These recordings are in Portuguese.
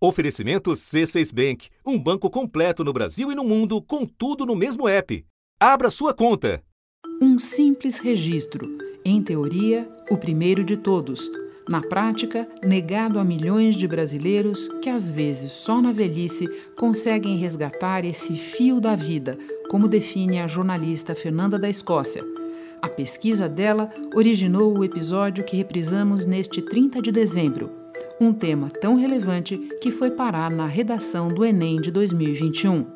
Oferecimento C6 Bank, um banco completo no Brasil e no mundo, com tudo no mesmo app. Abra sua conta. Um simples registro, em teoria, o primeiro de todos. Na prática, negado a milhões de brasileiros que, às vezes, só na velhice conseguem resgatar esse fio da vida, como define a jornalista Fernanda da Escócia. A pesquisa dela originou o episódio que reprisamos neste 30 de dezembro um tema tão relevante que foi parar na redação do Enem de 2021.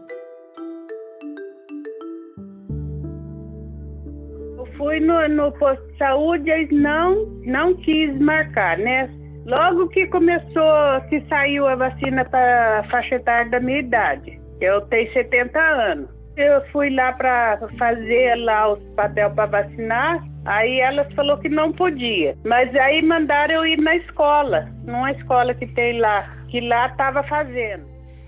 Eu fui no, no posto de saúde, eles não, não quis marcar, né? Logo que começou, que saiu a vacina para faixa etária da minha idade, eu tenho 70 anos. Eu fui lá para fazer lá os papel para vacinar, Aí ela falou que não podia. Mas aí mandaram eu ir na escola, numa escola que tem lá, que lá estava fazendo.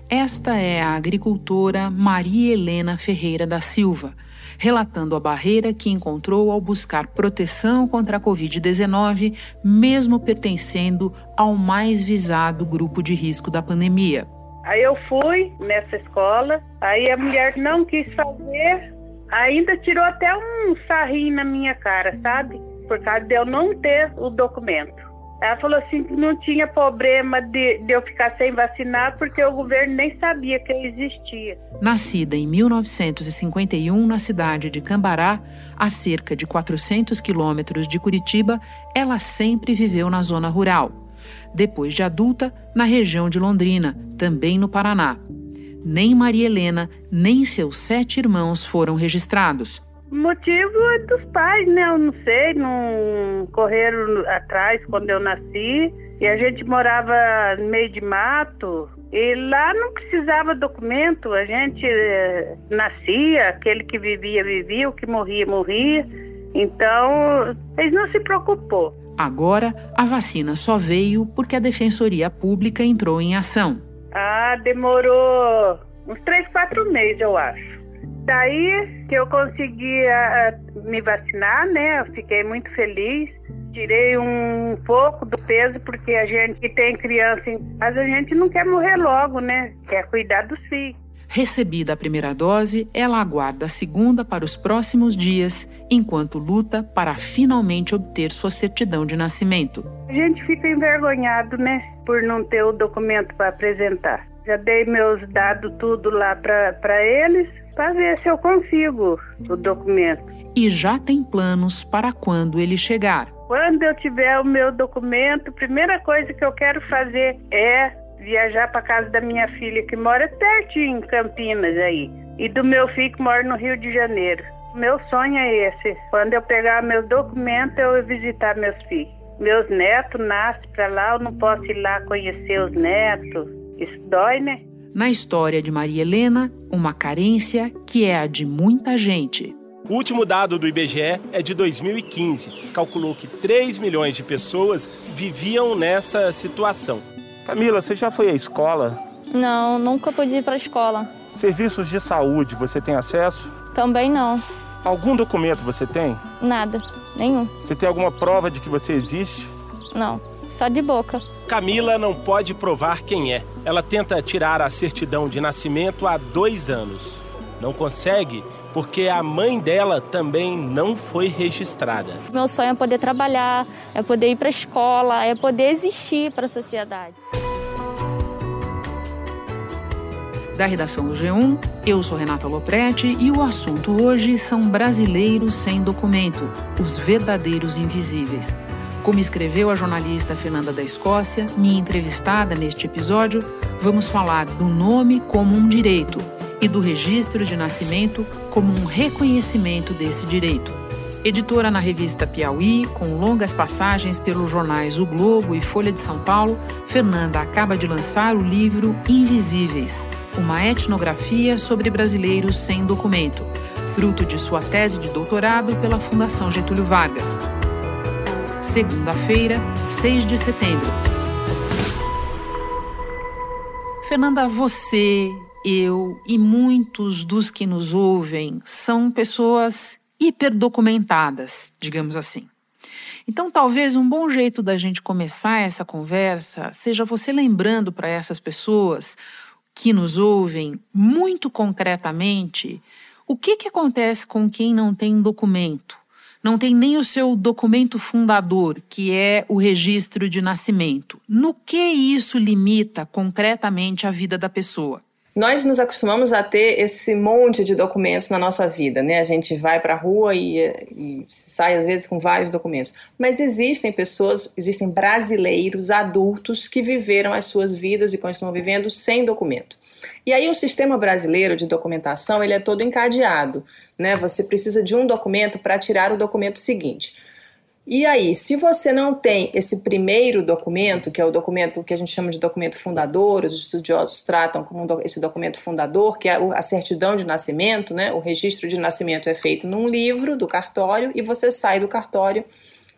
Esta é a agricultora Maria Helena Ferreira da Silva, relatando a barreira que encontrou ao buscar proteção contra a Covid-19, mesmo pertencendo ao mais visado grupo de risco da pandemia. Aí eu fui nessa escola, aí a mulher não quis fazer, Ainda tirou até um sarrinho na minha cara, sabe? Por causa de eu não ter o documento. Ela falou assim que não tinha problema de, de, eu ficar sem vacinar porque o governo nem sabia que existia. Nascida em 1951 na cidade de Cambará, a cerca de 400 quilômetros de Curitiba, ela sempre viveu na zona rural. Depois de adulta, na região de Londrina, também no Paraná nem Maria Helena, nem seus sete irmãos foram registrados. O motivo é dos pais, né? Eu não sei, não correram atrás quando eu nasci. E a gente morava no meio de mato. E lá não precisava documento. A gente eh, nascia, aquele que vivia, vivia, o que morria, morria. Então, eles não se preocupou. Agora, a vacina só veio porque a Defensoria Pública entrou em ação. Ah, demorou uns três, quatro meses, eu acho. Daí que eu consegui uh, me vacinar, né? Eu fiquei muito feliz. Tirei um pouco do peso, porque a gente que tem criança em casa, a gente não quer morrer logo, né? Quer cuidar dos filhos. Recebida a primeira dose, ela aguarda a segunda para os próximos dias, enquanto luta para finalmente obter sua certidão de nascimento. A gente fica envergonhado, né, por não ter o documento para apresentar. Já dei meus dados tudo lá para eles, para ver se eu consigo o documento. E já tem planos para quando ele chegar. Quando eu tiver o meu documento, a primeira coisa que eu quero fazer é viajar para casa da minha filha que mora pertinho em Campinas aí e do meu filho que mora no Rio de Janeiro. Meu sonho é esse. Quando eu pegar meus documentos, eu vou visitar meus filhos. Meus netos nascem para lá, eu não posso ir lá conhecer os netos. Isso dói, né? Na história de Maria Helena, uma carência que é a de muita gente. O último dado do IBGE é de 2015. Calculou que 3 milhões de pessoas viviam nessa situação. Camila, você já foi à escola? Não, nunca pude ir para a escola. Serviços de saúde, você tem acesso? Também não. Algum documento você tem? Nada, nenhum. Você tem alguma prova de que você existe? Não, só de boca. Camila não pode provar quem é. Ela tenta tirar a certidão de nascimento há dois anos. Não consegue porque a mãe dela também não foi registrada. Meu sonho é poder trabalhar, é poder ir para a escola, é poder existir para a sociedade. Da redação do G1, eu sou Renata Loprete e o assunto hoje são brasileiros sem documento, os verdadeiros invisíveis. Como escreveu a jornalista Fernanda da Escócia, minha entrevistada neste episódio, vamos falar do nome como um direito e do registro de nascimento como um reconhecimento desse direito. Editora na revista Piauí, com longas passagens pelos jornais O Globo e Folha de São Paulo, Fernanda acaba de lançar o livro Invisíveis uma etnografia sobre brasileiros sem documento, fruto de sua tese de doutorado pela Fundação Getúlio Vargas. Segunda-feira, 6 de setembro. Fernanda, você eu e muitos dos que nos ouvem são pessoas hiperdocumentadas, digamos assim. Então, talvez um bom jeito da gente começar essa conversa seja você lembrando para essas pessoas que nos ouvem muito concretamente o que, que acontece com quem não tem documento, não tem nem o seu documento fundador, que é o registro de nascimento. No que isso limita concretamente a vida da pessoa? Nós nos acostumamos a ter esse monte de documentos na noa vida, né? A gente vai para a rua e, e, sai às vezes com vários documentos. Mas existem pessoas, existem brasileiros adultos que viveram as suas vidas e continuam vivendo sem documento. E aí o sistema brasileiro de documentação ele é todo encadeado, né? Você precisa de um documento para tirar o documento seguinte. E aí, se você não tem esse primeiro documento, que é o documento que a gente chama de documento fundador, os estudiosos tratam como esse documento fundador, que é a certidão de nascimento, né? O registro de nascimento é feito num livro do cartório e você sai do cartório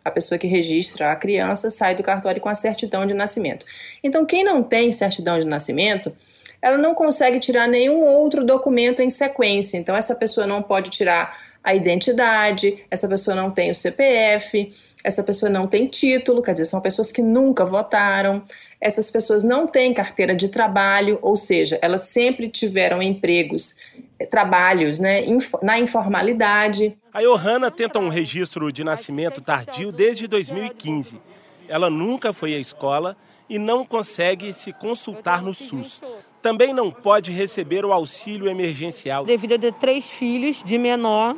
a pessoa que registra a criança sai do cartório com a certidão de nascimento. Então, quem não tem certidão de nascimento, ela não consegue tirar nenhum outro documento em sequência. Então, essa pessoa não pode tirar a identidade, essa pessoa não tem o CPF, essa pessoa não tem título, quer dizer, são pessoas que nunca votaram, essas pessoas não têm carteira de trabalho, ou seja, elas sempre tiveram empregos, eh, trabalhos né, na informalidade. A Johanna tenta um registro de nascimento tardio desde 2015. Ela nunca foi à escola e não consegue se consultar no SUS. Também não pode receber o auxílio emergencial. Devido a ter três filhos de menor,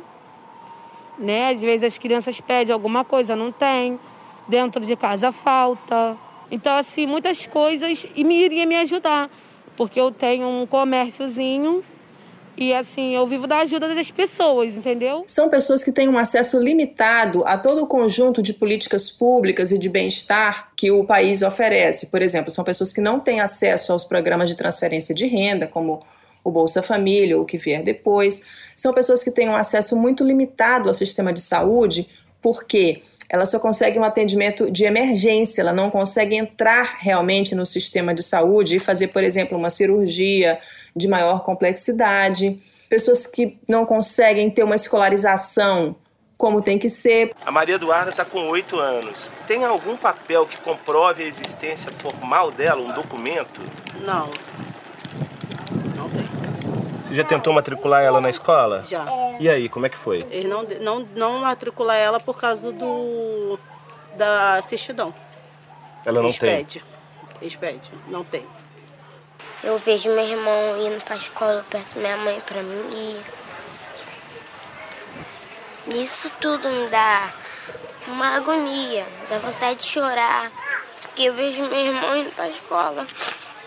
né? Às vezes as crianças pedem alguma coisa, não tem. Dentro de casa falta. Então, assim, muitas coisas e me iria me ajudar, porque eu tenho um comérciozinho e assim, eu vivo da ajuda das pessoas, entendeu? São pessoas que têm um acesso limitado a todo o conjunto de políticas públicas e de bem-estar que o país oferece. Por exemplo, são pessoas que não têm acesso aos programas de transferência de renda, como o Bolsa Família ou o que vier depois. São pessoas que têm um acesso muito limitado ao sistema de saúde, porque ela só consegue um atendimento de emergência, ela não consegue entrar realmente no sistema de saúde e fazer, por exemplo, uma cirurgia de maior complexidade. Pessoas que não conseguem ter uma escolarização como tem que ser. A Maria Eduarda está com oito anos. Tem algum papel que comprove a existência formal dela, um documento? Não. Você já tentou matricular ela na escola? Já. E aí, como é que foi? Eles não, não, não matricular ela por causa do da certidão. Ela não Eles tem? pede. Eles pedem. Não tem. Eu vejo meu irmão indo pra escola, eu peço minha mãe pra mim ir. Isso tudo me dá uma agonia, dá vontade de chorar. Porque eu vejo meu irmão indo pra escola,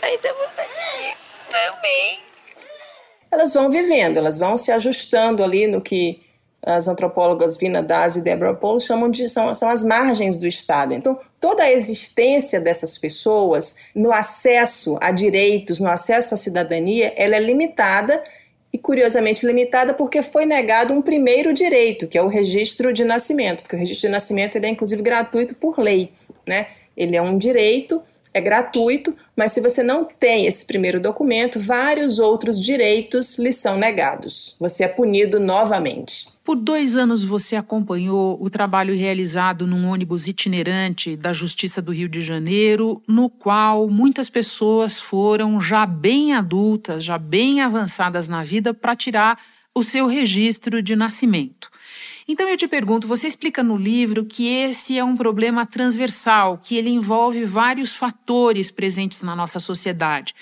aí dá vontade de ir também. Elas vão vivendo, elas vão se ajustando ali no que as antropólogas Vina Daz e Deborah Paul chamam de são, são as margens do Estado. Então, toda a existência dessas pessoas no acesso a direitos, no acesso à cidadania, ela é limitada e curiosamente limitada porque foi negado um primeiro direito, que é o registro de nascimento, porque o registro de nascimento ele é inclusive gratuito por lei, né? Ele é um direito é gratuito, mas se você não tem esse primeiro documento, vários outros direitos lhe são negados. Você é punido novamente. Por dois anos você acompanhou o trabalho realizado num ônibus itinerante da Justiça do Rio de Janeiro, no qual muitas pessoas foram já bem adultas, já bem avançadas na vida, para tirar o seu registro de nascimento. Então eu te pergunto, você explica no livro que esse é um problema transversal, que ele envolve vários fatores presentes na nossa sociedade.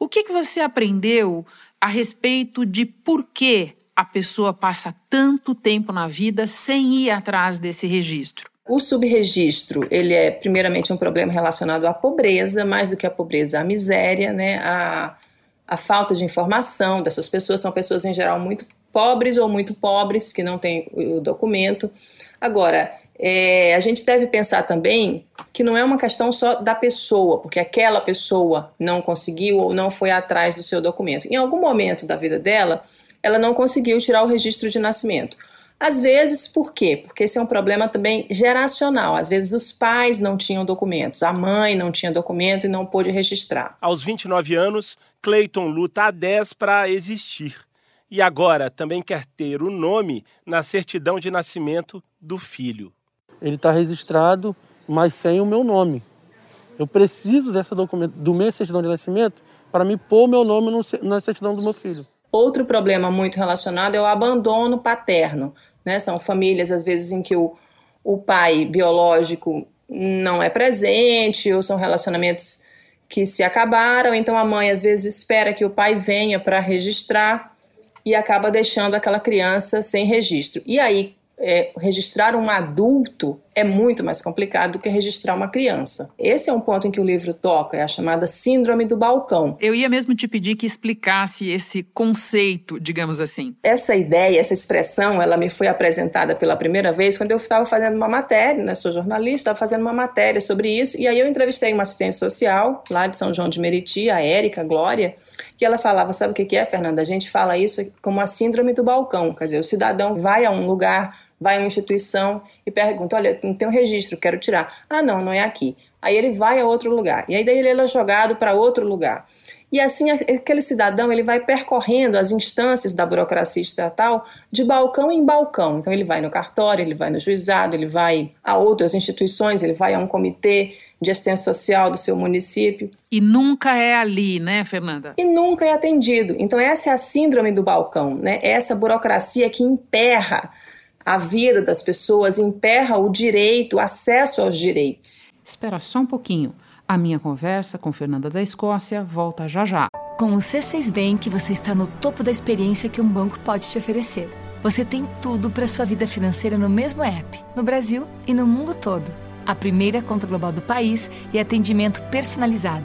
O que, que você aprendeu a respeito de por que a pessoa passa tanto tempo na vida sem ir atrás desse registro? O subregistro, ele é primeiramente um problema relacionado à pobreza, mais do que a pobreza, à miséria, né? A, a falta de informação dessas pessoas são pessoas em geral muito pobres ou muito pobres que não têm o documento. Agora, é, a gente deve pensar também que não é uma questão só da pessoa, porque aquela pessoa não conseguiu ou não foi atrás do seu documento. Em algum momento da vida dela, ela não conseguiu tirar o registro de nascimento. Às vezes, por quê? Porque esse é um problema também geracional. Às vezes, os pais não tinham documentos, a mãe não tinha documento e não pôde registrar. Aos 29 anos, Clayton luta há 10 para existir e agora também quer ter o nome na certidão de nascimento do filho. ele está registrado, mas sem o meu nome. Eu preciso dessa documento, do meu certidão de nascimento para me pôr meu nome no, na certidão do meu filho. Outro problema muito relacionado é o abandono paterno. Né? São famílias, às vezes, em que o, o pai biológico não é presente, ou são relacionamentos que se acabaram, então a mãe às vezes espera que o pai venha para registrar e acaba deixando aquela criança sem registro. E aí, é, registrar um adulto é muito mais complicado do que registrar uma criança. Esse é um ponto em que o livro toca, é a chamada síndrome do balcão. Eu ia mesmo te pedir que explicasse esse conceito, digamos assim. Essa ideia, essa expressão, ela me foi apresentada pela primeira vez quando eu estava fazendo uma matéria, né, sou jornalista, estava fazendo uma matéria sobre isso, e aí eu entrevistei uma assistente social lá de São João de Meriti, a Érica Glória, que ela falava, sabe o que é, Fernanda? A gente fala isso como a síndrome do balcão, quer dizer, o cidadão vai a um lugar vai a uma instituição e pergunta: olha, não tem um registro, quero tirar. Ah, não, não é aqui. Aí ele vai a outro lugar. E aí daí ele é jogado para outro lugar. E assim aquele cidadão ele vai percorrendo as instâncias da burocracia estatal de balcão em balcão. Então ele vai no cartório, ele vai no juizado, ele vai a outras instituições, ele vai a um comitê de assistência social do seu município. E nunca é ali, né, Fernanda? E nunca é atendido. Então essa é a síndrome do balcão, né? É essa burocracia que emperra a vida das pessoas, emperra o direito, o acesso aos direitos. Espera só um pouquinho. A minha conversa com Fernanda da Escócia volta já já. Com o C6 Bank, você está no topo da experiência que um banco pode te oferecer. Você tem tudo para sua vida financeira no mesmo app, no Brasil e no mundo todo a primeira conta global do país e atendimento personalizado,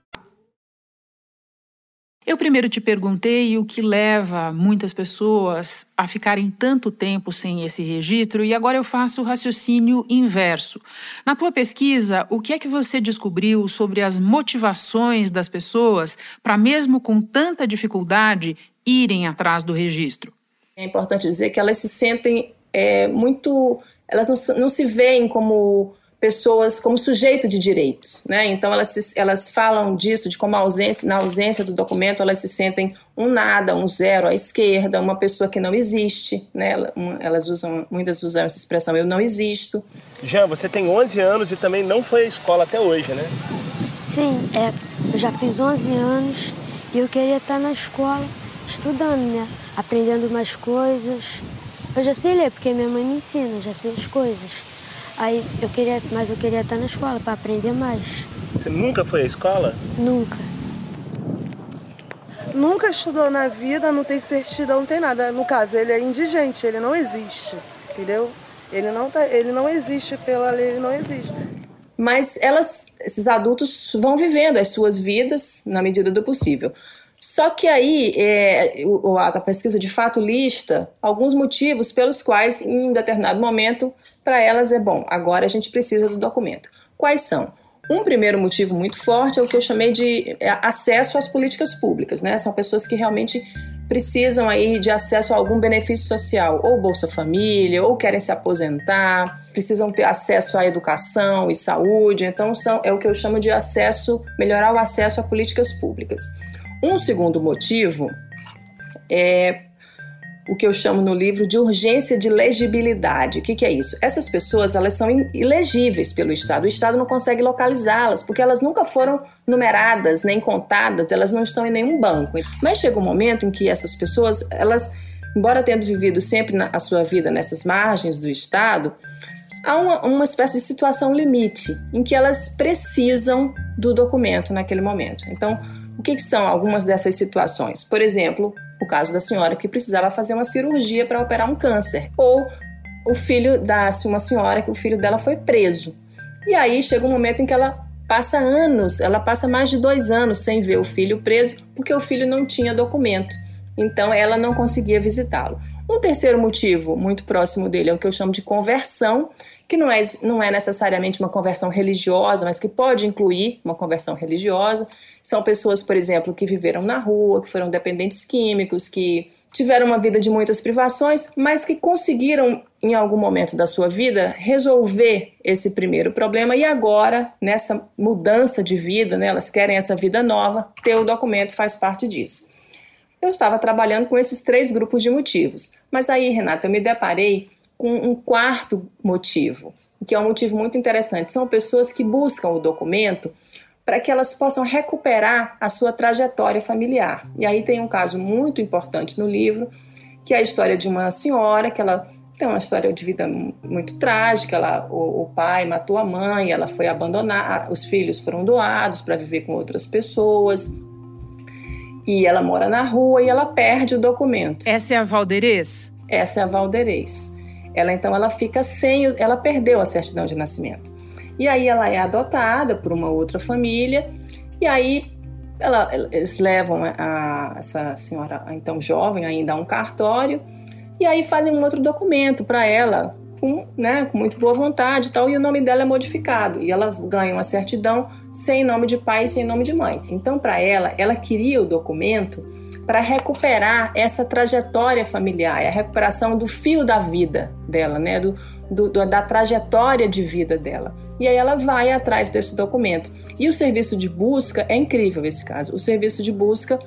Eu primeiro te perguntei o que leva muitas pessoas a ficarem tanto tempo sem esse registro e agora eu faço o raciocínio inverso. Na tua pesquisa, o que é que você descobriu sobre as motivações das pessoas para, mesmo com tanta dificuldade, irem atrás do registro? É importante dizer que elas se sentem é, muito. Elas não, não se veem como pessoas como sujeito de direitos, né? Então elas, se, elas falam disso, de como ausência, na ausência do documento elas se sentem um nada, um zero à esquerda, uma pessoa que não existe, né? Elas usam, muitas usam essa expressão, eu não existo. Jean, você tem 11 anos e também não foi à escola até hoje, né? Sim, é, eu já fiz 11 anos e eu queria estar na escola estudando, né? Aprendendo mais coisas. Eu já sei ler porque minha mãe me ensina, já sei as coisas. Aí eu queria, mas eu queria estar na escola para aprender mais. Você nunca foi à escola? Nunca. Nunca estudou na vida, não tem certidão, não tem nada. No caso, ele é indigente, ele não existe, entendeu? Ele não, tá, ele não existe pela lei, ele não existe. Mas elas, esses adultos vão vivendo as suas vidas na medida do possível. Só que aí é, a pesquisa de fato lista alguns motivos pelos quais, em determinado momento, para elas é bom, agora a gente precisa do documento. Quais são? Um primeiro motivo muito forte é o que eu chamei de é, acesso às políticas públicas, né? São pessoas que realmente precisam aí de acesso a algum benefício social, ou Bolsa Família, ou querem se aposentar, precisam ter acesso à educação e saúde. Então são, é o que eu chamo de acesso, melhorar o acesso a políticas públicas. Um segundo motivo é o que eu chamo no livro de urgência de legibilidade. O que, que, é isso? Essas pessoas elas são ilegíveis pelo Estado. O Estado não consegue localizá-las porque elas nunca foram numeradas nem contadas. Elas não estão em nenhum banco. Mas chega um momento em que essas pessoas, elas, embora tendo vivido sempre a sua vida nessas margens do Estado, há uma, uma espécie de situação limite em que elas precisam do documento naquele momento. Então o que, que são algumas dessas situações? Por exemplo, o caso da senhora que precisava fazer uma cirurgia para operar um câncer, ou o filho da uma senhora que o filho dela foi preso. E aí chega um momento em que ela passa anos, ela passa mais de dois anos sem ver o filho preso, porque o filho não tinha documento. Então ela não conseguia visitá-lo. Um terceiro motivo, muito próximo dele, é o que eu chamo de conversão, que não é, não é necessariamente uma conversão religiosa, mas que pode incluir uma conversão religiosa. São pessoas, por exemplo, que viveram na rua, que foram dependentes químicos, que tiveram uma vida de muitas privações, mas que conseguiram, em algum momento da sua vida, resolver esse primeiro problema e agora, nessa mudança de vida, né, elas querem essa vida nova, ter o documento faz parte disso. Eu estava trabalhando com esses três grupos de motivos, mas aí, Renata, eu me deparei com um quarto motivo, que é um motivo muito interessante. São pessoas que buscam o documento para que elas possam recuperar a sua trajetória familiar. E aí tem um caso muito importante no livro, que é a história de uma senhora que ela tem uma história de vida muito trágica. Ela, o, o pai matou a mãe, ela foi abandonada, os filhos foram doados para viver com outras pessoas. E ela mora na rua e ela perde o documento. Essa é a Valderez? Essa é a Valderez. Ela então ela fica sem, ela perdeu a certidão de nascimento. E aí ela é adotada por uma outra família e aí ela, eles levam a, a, essa senhora então jovem ainda a um cartório e aí fazem um outro documento para ela com, né, com muito boa vontade e tal, e o nome dela é modificado. E ela ganha uma certidão sem nome de pai e sem nome de mãe. Então, para ela, ela queria o documento para recuperar essa trajetória familiar, é a recuperação do fio da vida dela, né? Do, do, da trajetória de vida dela. E aí ela vai atrás desse documento. E o serviço de busca é incrível esse caso. O serviço de busca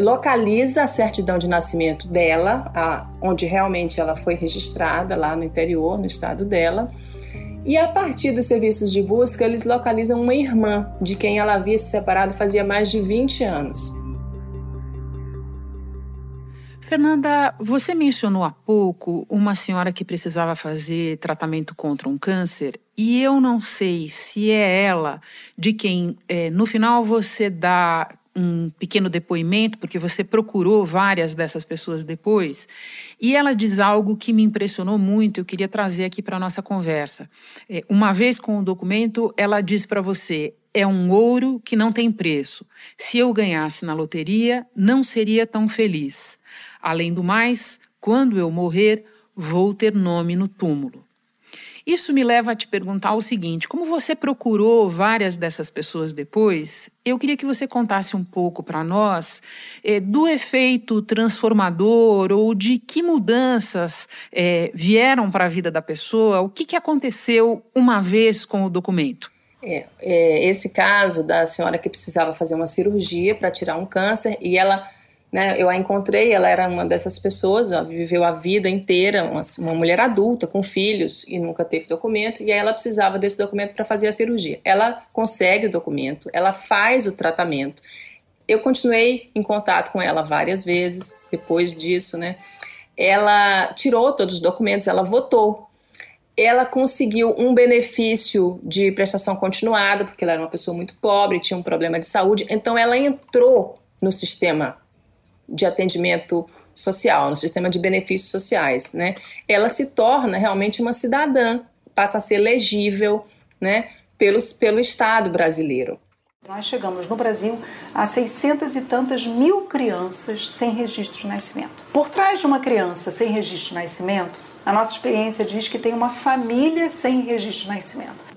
localiza a certidão de nascimento dela, a, onde realmente ela foi registrada lá no interior, no estado dela. E a partir dos serviços de busca, eles localizam uma irmã de quem ela havia se separado fazia mais de 20 anos. Fernanda, você mencionou há pouco uma senhora que precisava fazer tratamento contra um câncer, e eu não sei se é ela de quem, é, no final, você dá um pequeno depoimento, porque você procurou várias dessas pessoas depois, e ela diz algo que me impressionou muito, eu queria trazer aqui para a nossa conversa. É, uma vez com o documento, ela diz para você: é um ouro que não tem preço. Se eu ganhasse na loteria, não seria tão feliz. Além do mais, quando eu morrer, vou ter nome no túmulo. Isso me leva a te perguntar o seguinte: como você procurou várias dessas pessoas depois, eu queria que você contasse um pouco para nós eh, do efeito transformador ou de que mudanças eh, vieram para a vida da pessoa, o que, que aconteceu uma vez com o documento. É, é, esse caso da senhora que precisava fazer uma cirurgia para tirar um câncer e ela né, eu a encontrei, ela era uma dessas pessoas, ela viveu a vida inteira, uma, uma mulher adulta, com filhos, e nunca teve documento, e aí ela precisava desse documento para fazer a cirurgia. Ela consegue o documento, ela faz o tratamento. Eu continuei em contato com ela várias vezes depois disso, né? Ela tirou todos os documentos, ela votou. Ela conseguiu um benefício de prestação continuada, porque ela era uma pessoa muito pobre, tinha um problema de saúde, então ela entrou no sistema de atendimento social, no sistema de benefícios sociais, né? Ela se torna realmente uma cidadã, passa a ser legível, né, pelos, pelo Estado brasileiro. Nós chegamos no Brasil a 600 e tantas mil crianças sem registro de nascimento. Por trás de uma criança sem registro de nascimento, a nossa experiência diz que tem uma família sem registro de nascimento.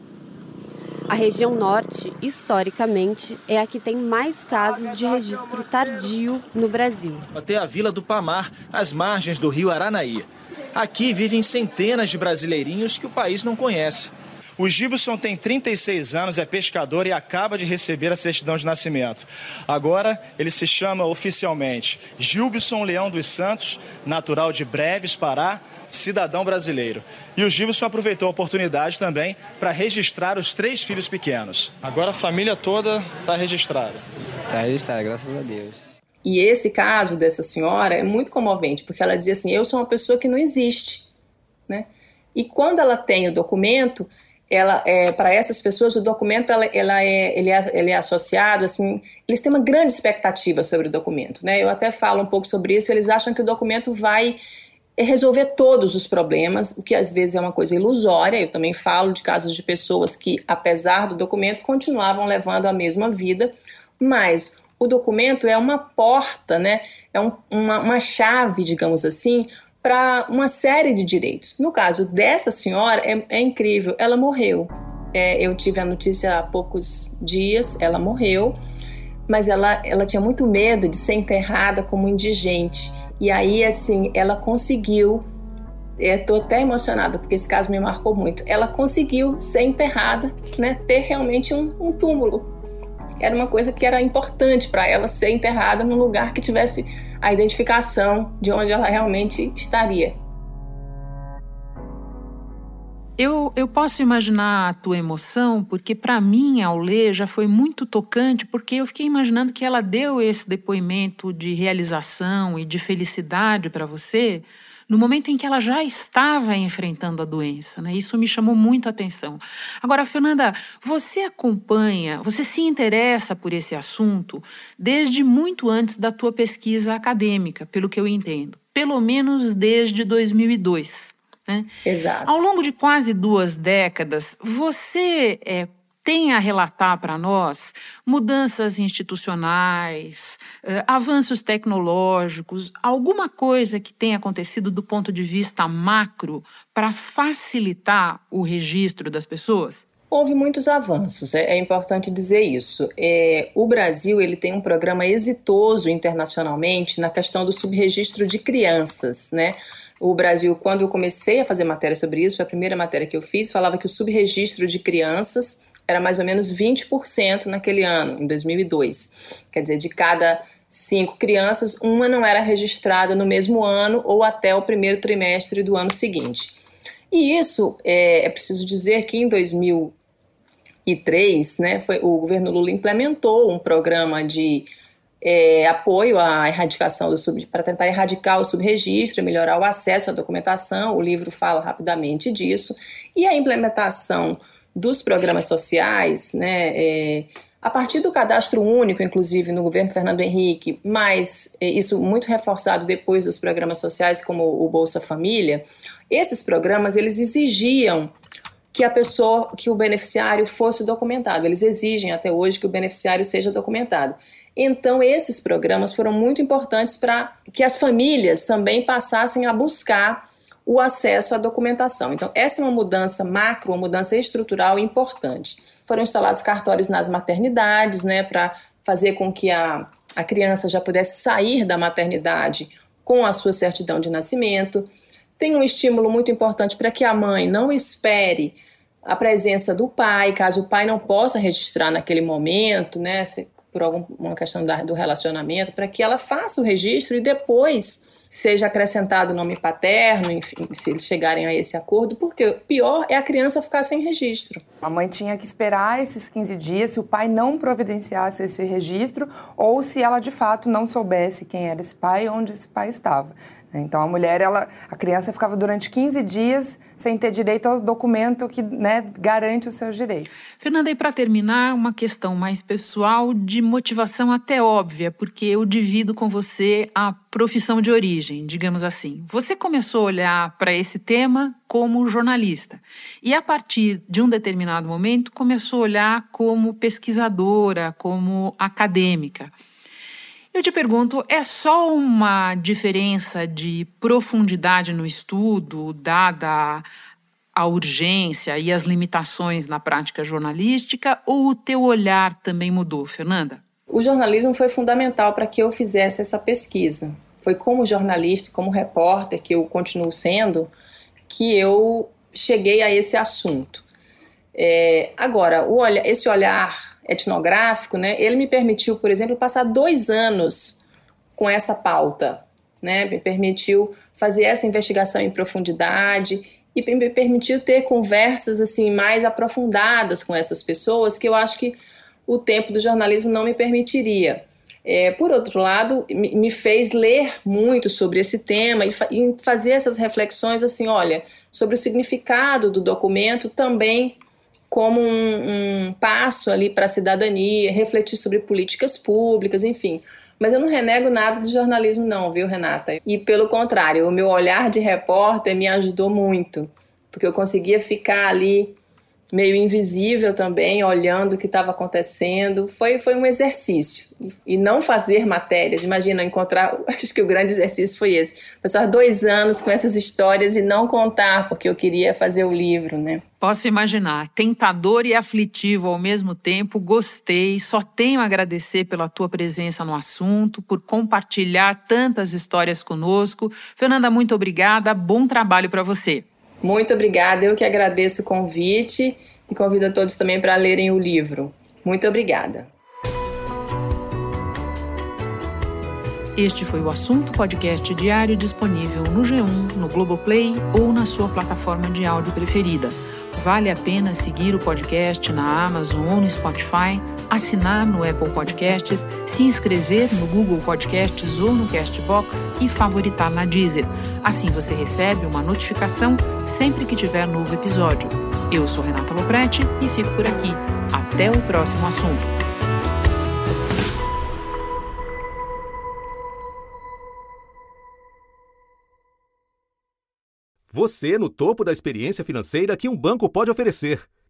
A região norte, historicamente, é a que tem mais casos de registro tardio no Brasil. Até a Vila do Pamar, às margens do rio Aranaí. Aqui vivem centenas de brasileirinhos que o país não conhece. O Gibson tem 36 anos, é pescador e acaba de receber a certidão de nascimento. Agora ele se chama oficialmente Gilbson Leão dos Santos, natural de Breves, Pará, cidadão brasileiro. E o Gilson aproveitou a oportunidade também para registrar os três filhos pequenos. Agora a família toda está registrada. Está registrada, graças a Deus. E esse caso dessa senhora é muito comovente, porque ela dizia assim: eu sou uma pessoa que não existe. Né? E quando ela tem o documento, ela é, para essas pessoas o documento ela, ela é, ele é, ele é associado assim eles têm uma grande expectativa sobre o documento né eu até falo um pouco sobre isso eles acham que o documento vai resolver todos os problemas, o que às vezes é uma coisa ilusória. Eu também falo de casos de pessoas que, apesar do documento, continuavam levando a mesma vida, mas o o documento é uma porta, né? É um, uma, uma chave, digamos assim, para uma série de direitos. No caso dessa senhora, é, é incrível, ela morreu. É, eu tive a notícia há poucos dias, ela morreu, mas ela, ela tinha muito medo de ser enterrada como indigente. E aí, assim, ela conseguiu. Estou até emocionada porque esse caso me marcou muito. Ela conseguiu ser enterrada, né, ter realmente um, um túmulo era uma coisa que era importante para ela ser enterrada num lugar que tivesse a identificação de onde ela realmente estaria. Eu, eu posso imaginar a tua emoção, porque para mim, ao ler, já foi muito tocante, porque eu fiquei imaginando que ela deu esse depoimento de realização e de felicidade para você no momento em que ela já estava enfrentando a doença. Né? Isso me chamou muito a atenção. Agora, Fernanda, você acompanha, você se interessa por esse assunto desde muito antes da tua pesquisa acadêmica, pelo que eu entendo. Pelo menos desde 2002. Né? Exato. Ao longo de quase duas décadas, você é, tem a relatar para nós mudanças institucionais, uh, avanços tecnológicos, alguma coisa que tenha acontecido do ponto de vista macro para facilitar o registro das pessoas? Houve muitos avanços, é, é importante dizer isso. É, o Brasil ele tem um programa exitoso internacionalmente na questão do subregistro de crianças, né? O Brasil, quando eu comecei a fazer matéria sobre isso, foi a primeira matéria que eu fiz, falava que o subregistro de crianças era mais ou menos 20% naquele ano, em 2002. Quer dizer, de cada cinco crianças, uma não era registrada no mesmo ano ou até o primeiro trimestre do ano seguinte. E isso é, é preciso dizer que em 2003, né, foi, o governo Lula implementou um programa de é, apoio à erradicação do sub, para tentar erradicar o subregistro, melhorar o acesso à documentação. O livro fala rapidamente disso e a implementação dos programas sociais, né, é, a partir do cadastro único, inclusive no governo Fernando Henrique, mas é, isso muito reforçado depois dos programas sociais como o Bolsa Família, esses programas eles exigiam que a pessoa, que o beneficiário fosse documentado. Eles exigem até hoje que o beneficiário seja documentado. Então, esses programas foram muito importantes para que as famílias também passassem a buscar o acesso à documentação. Então, essa é uma mudança macro, uma mudança estrutural importante. Foram instalados cartórios nas maternidades, né, para fazer com que a, a criança já pudesse sair da maternidade com a sua certidão de nascimento. Tem um estímulo muito importante para que a mãe não espere a presença do pai, caso o pai não possa registrar naquele momento, né, por alguma questão do relacionamento, para que ela faça o registro e depois seja acrescentado o nome paterno, enfim, se eles chegarem a esse acordo, porque o pior é a criança ficar sem registro. A mãe tinha que esperar esses 15 dias se o pai não providenciasse esse registro ou se ela de fato não soubesse quem era esse pai e onde esse pai estava. Então a mulher, ela, a criança ficava durante 15 dias sem ter direito ao documento que né, garante os seus direitos. Fernanda, e para terminar, uma questão mais pessoal de motivação até óbvia, porque eu divido com você a profissão de origem, digamos assim. Você começou a olhar para esse tema como jornalista e a partir de um determinado momento começou a olhar como pesquisadora, como acadêmica. Eu te pergunto, é só uma diferença de profundidade no estudo, dada a urgência e as limitações na prática jornalística, ou o teu olhar também mudou, Fernanda? O jornalismo foi fundamental para que eu fizesse essa pesquisa. Foi como jornalista, como repórter, que eu continuo sendo, que eu cheguei a esse assunto. É, agora, olha, esse olhar etnográfico, né, ele me permitiu, por exemplo, passar dois anos com essa pauta, né, me permitiu fazer essa investigação em profundidade e me permitiu ter conversas assim mais aprofundadas com essas pessoas que eu acho que o tempo do jornalismo não me permitiria. É, por outro lado, me fez ler muito sobre esse tema e, fa e fazer essas reflexões assim, olha, sobre o significado do documento também como um, um passo ali para a cidadania, refletir sobre políticas públicas, enfim. Mas eu não renego nada do jornalismo, não, viu, Renata? E pelo contrário, o meu olhar de repórter me ajudou muito, porque eu conseguia ficar ali meio invisível também, olhando o que estava acontecendo. Foi, foi um exercício. E não fazer matérias, imagina, encontrar. Acho que o grande exercício foi esse. Passar dois anos com essas histórias e não contar, porque eu queria fazer o livro, né? Posso imaginar. Tentador e aflitivo ao mesmo tempo. Gostei. Só tenho a agradecer pela tua presença no assunto, por compartilhar tantas histórias conosco. Fernanda, muito obrigada. Bom trabalho para você. Muito obrigada, eu que agradeço o convite e convido a todos também para lerem o livro. Muito obrigada. Este foi o assunto podcast diário disponível no G1, no Globoplay ou na sua plataforma de áudio preferida. Vale a pena seguir o podcast na Amazon ou no Spotify assinar no Apple Podcasts, se inscrever no Google Podcasts ou no Castbox e favoritar na Deezer. Assim você recebe uma notificação sempre que tiver novo episódio. Eu sou Renata Loprete e fico por aqui. Até o próximo assunto. Você no topo da experiência financeira que um banco pode oferecer.